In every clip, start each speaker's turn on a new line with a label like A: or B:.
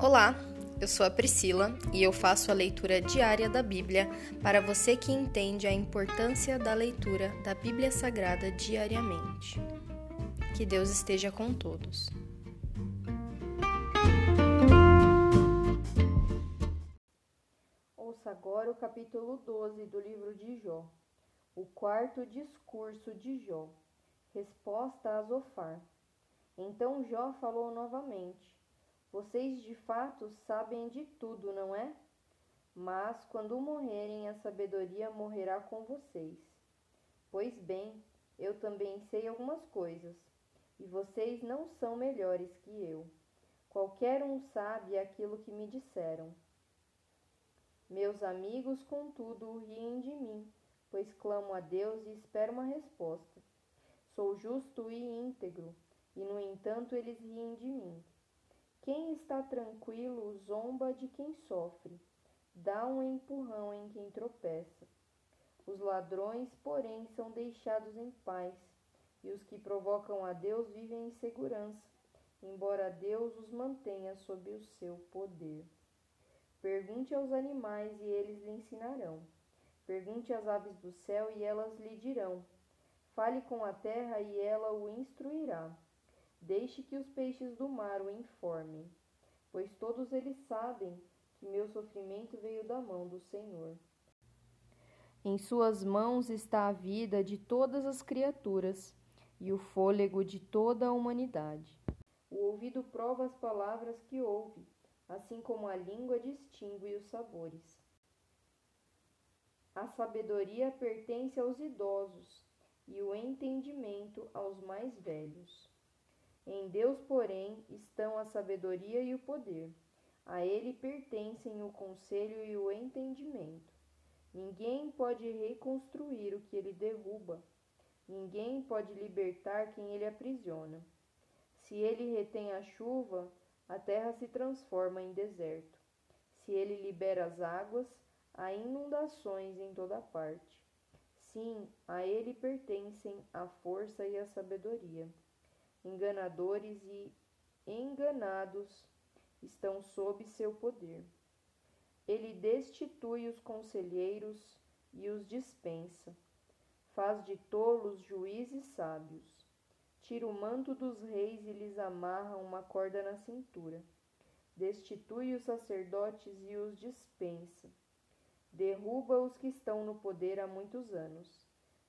A: Olá, eu sou a Priscila e eu faço a leitura diária da Bíblia para você que entende a importância da leitura da Bíblia Sagrada diariamente. Que Deus esteja com todos.
B: Ouça agora o capítulo 12 do livro de Jó, o quarto discurso de Jó. Resposta a Zofar. Então Jó falou novamente: Vocês de fato sabem de tudo, não é? Mas quando morrerem, a sabedoria morrerá com vocês. Pois bem, eu também sei algumas coisas, e vocês não são melhores que eu. Qualquer um sabe aquilo que me disseram. Meus amigos, contudo, riem de mim, pois clamo a Deus e espero uma resposta. Sou justo e íntegro e no entanto eles riem de mim. Quem está tranquilo zomba de quem sofre, dá um empurrão em quem tropeça. Os ladrões, porém, são deixados em paz, e os que provocam a Deus vivem em segurança, embora Deus os mantenha sob o seu poder. Pergunte aos animais e eles lhe ensinarão. Pergunte às aves do céu e elas lhe dirão. Fale com a terra e ela o instruirá. Deixe que os peixes do mar o informem, pois todos eles sabem que meu sofrimento veio da mão do Senhor. Em suas mãos está a vida de todas as criaturas e o fôlego de toda a humanidade. O ouvido prova as palavras que ouve, assim como a língua distingue os sabores. A sabedoria pertence aos idosos e o entendimento aos mais velhos. Em Deus, porém, estão a sabedoria e o poder. A ele pertencem o conselho e o entendimento. Ninguém pode reconstruir o que ele derruba. Ninguém pode libertar quem ele aprisiona. Se ele retém a chuva, a terra se transforma em deserto. Se ele libera as águas, há inundações em toda parte. Sim, a ele pertencem a força e a sabedoria enganadores e enganados estão sob seu poder. Ele destitui os conselheiros e os dispensa. Faz de tolos juízes sábios. Tira o manto dos reis e lhes amarra uma corda na cintura. Destitui os sacerdotes e os dispensa. Derruba os que estão no poder há muitos anos.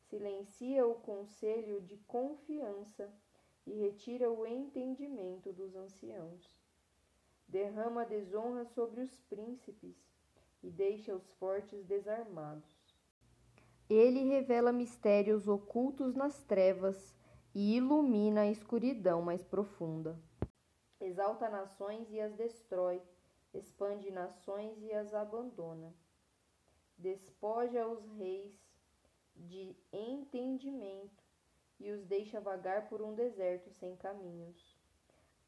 B: Silencia o conselho de confiança e retira o entendimento dos anciãos. Derrama desonra sobre os príncipes e deixa os fortes desarmados. Ele revela mistérios ocultos nas trevas e ilumina a escuridão mais profunda. Exalta nações e as destrói, expande nações e as abandona. Despoja os reis de entendimento e os deixa vagar por um deserto sem caminhos.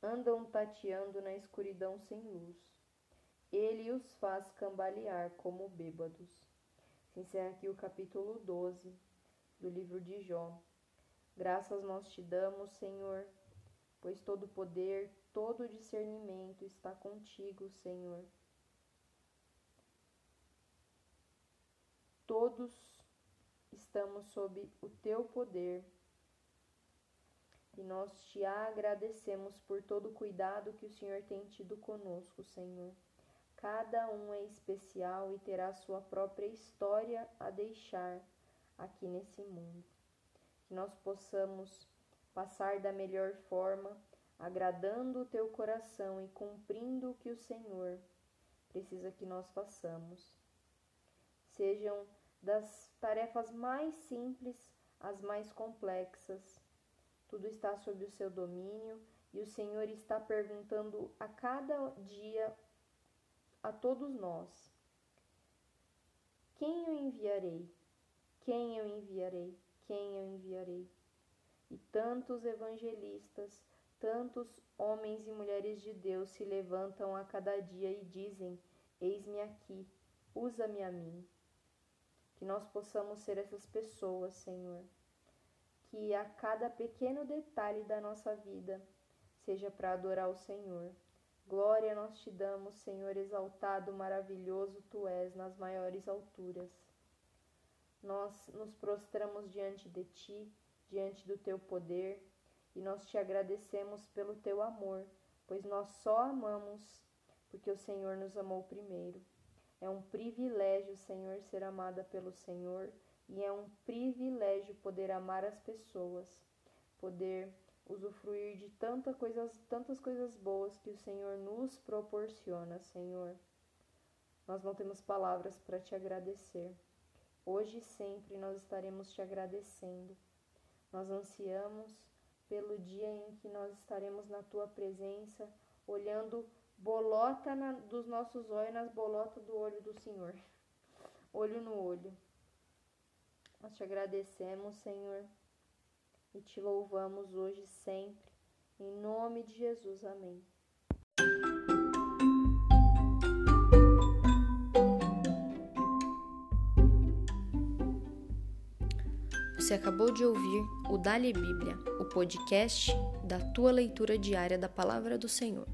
B: Andam tateando na escuridão sem luz. Ele os faz cambalear como bêbados. Se encerra aqui o capítulo 12 do livro de Jó. Graças nós te damos, Senhor, pois todo poder, todo discernimento está contigo, Senhor. Todos estamos sob o teu poder e nós te agradecemos por todo o cuidado que o Senhor tem tido conosco, Senhor. Cada um é especial e terá sua própria história a deixar aqui nesse mundo. Que nós possamos passar da melhor forma, agradando o teu coração e cumprindo o que o Senhor precisa que nós façamos. Sejam das tarefas mais simples às mais complexas tudo está sob o seu domínio e o Senhor está perguntando a cada dia a todos nós: Quem eu enviarei? Quem eu enviarei? Quem eu enviarei? E tantos evangelistas, tantos homens e mulheres de Deus se levantam a cada dia e dizem: Eis-me aqui, usa-me a mim. Que nós possamos ser essas pessoas, Senhor que a cada pequeno detalhe da nossa vida seja para adorar o Senhor, Glória nós te damos, Senhor exaltado, maravilhoso tu és nas maiores alturas. Nós nos prostramos diante de ti, diante do teu poder, e nós te agradecemos pelo teu amor, pois nós só amamos porque o Senhor nos amou primeiro. É um privilégio, Senhor, ser amada pelo Senhor, e é um privilégio poder amar as pessoas, poder usufruir de tanta coisas, tantas coisas boas que o Senhor nos proporciona, Senhor. Nós não temos palavras para te agradecer. Hoje e sempre nós estaremos te agradecendo. Nós ansiamos pelo dia em que nós estaremos na tua presença, olhando bolota na, dos nossos olhos nas bolotas do olho do Senhor. Olho no olho. Nós te agradecemos, Senhor e te louvamos hoje e sempre. Em nome de Jesus. Amém.
A: Você acabou de ouvir o Dali Bíblia, o podcast da tua leitura diária da palavra do Senhor.